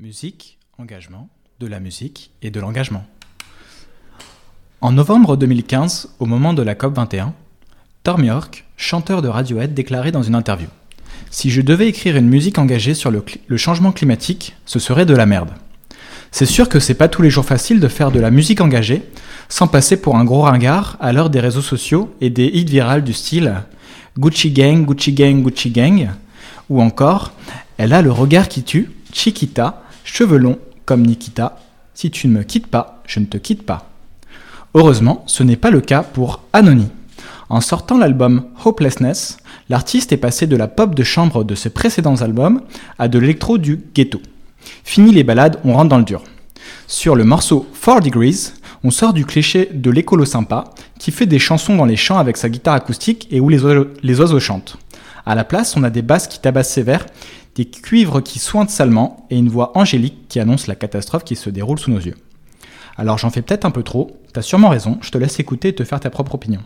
Musique, engagement, de la musique et de l'engagement. En novembre 2015, au moment de la COP21, Tom York, chanteur de Radiohead, déclarait dans une interview Si je devais écrire une musique engagée sur le, changement climatique, ce serait de la merde. C'est sûr que c'est pas tous les jours facile de faire de la musique engagée sans passer pour un gros ringard à l'heure des réseaux sociaux et des hits virales du style Gucci Gang, Gucci Gang, Gucci Gang ou encore Elle a le regard qui tue, Chiquita, cheveux longs comme Nikita. Si tu ne me quittes pas, je ne te quitte pas. Heureusement, ce n'est pas le cas pour Anony. En sortant l'album Hopelessness, l'artiste est passé de la pop de chambre de ses précédents albums à de l'électro du ghetto. Fini les balades, on rentre dans le dur. Sur le morceau 4 Degrees, on sort du cliché de l'écolo sympa qui fait des chansons dans les champs avec sa guitare acoustique et où les oiseaux, chantent. À la place, on a des basses qui tabassent sévère, des cuivres qui sointent salement et une voix angélique qui annonce la catastrophe qui se déroule sous nos yeux. Alors j'en fais peut-être un peu trop, t'as sûrement raison, je te laisse écouter et te faire ta propre opinion.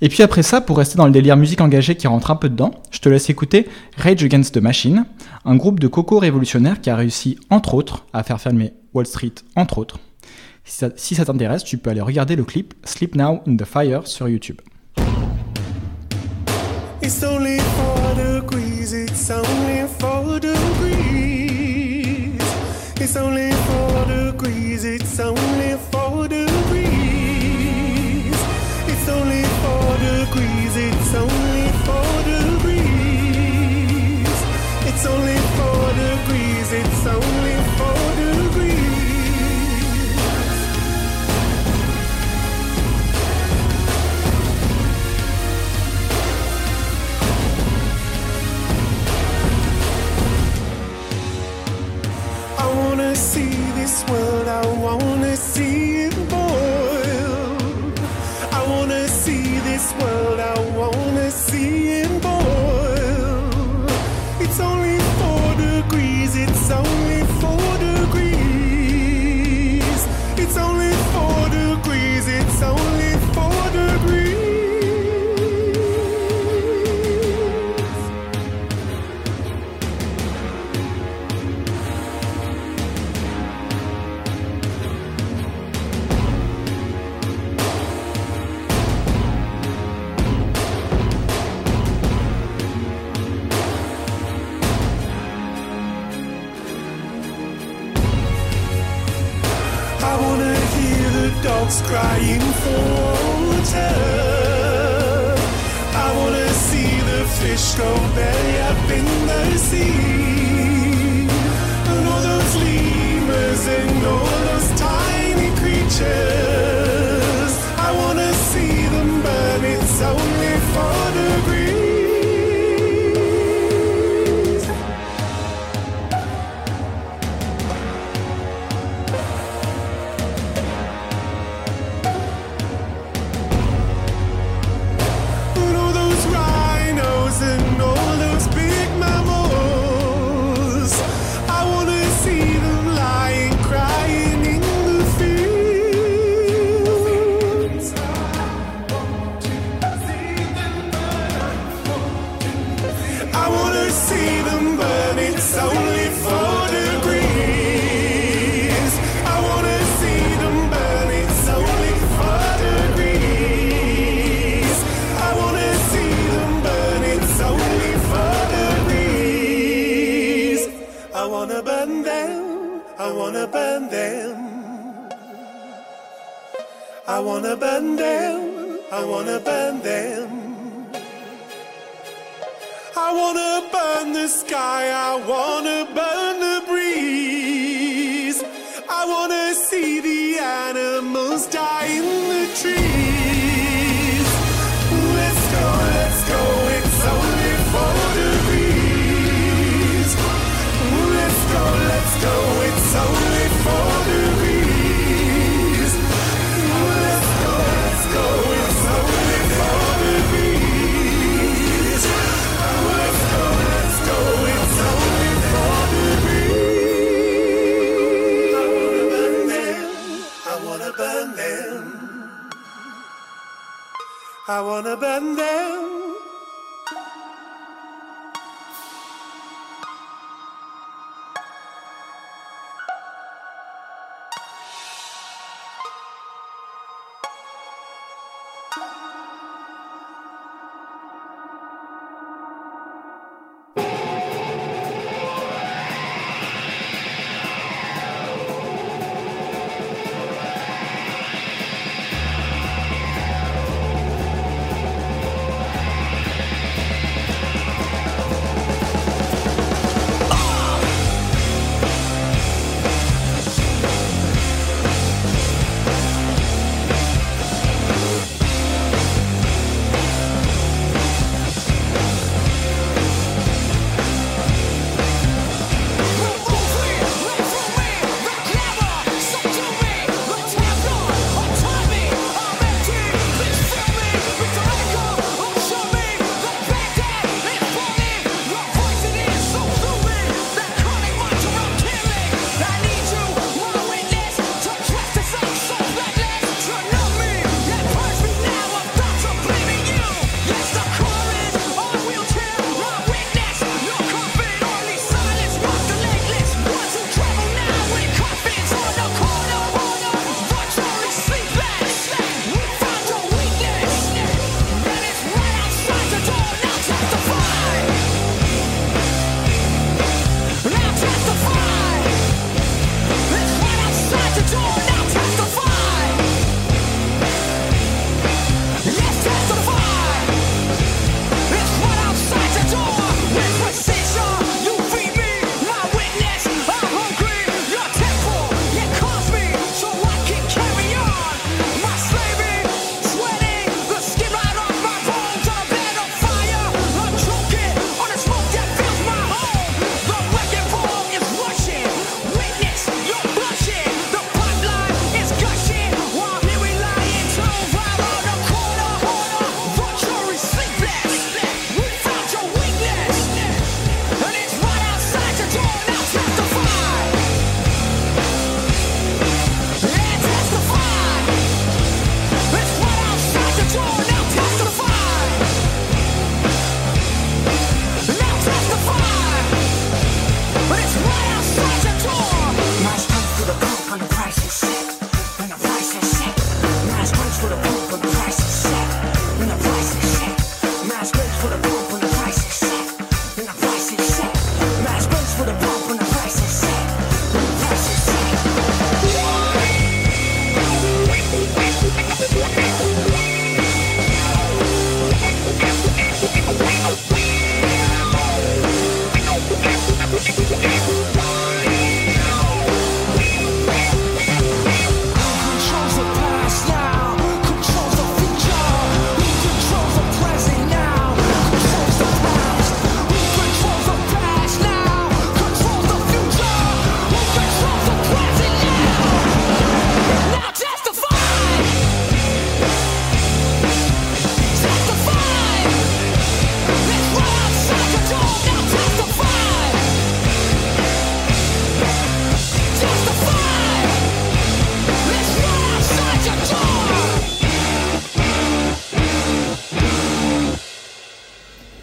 Et puis après ça, pour rester dans le délire musique engagée qui rentre un peu dedans, je te laisse écouter Rage Against the Machine, un groupe de coco révolutionnaires qui a réussi, entre autres, à faire fermer Wall Street, entre autres. Si ça, t'intéresse, tu peux aller regarder le clip Sleep Now in the Fire sur YouTube. Degrees, it's only four degrees. It's only four degrees, it's only four this world, I wanna see it boil. I wanna see this world, I wanna see it boil. It's only four degrees, it's only I wanna hear the dogs crying for water. I wanna see the fish go belly up in the sea. And all those lemurs and all those I wanna burn them. I wanna burn them, I wanna burn them. I wanna burn the sky, I wanna burn the breeze. I wanna see the animals in Bana benden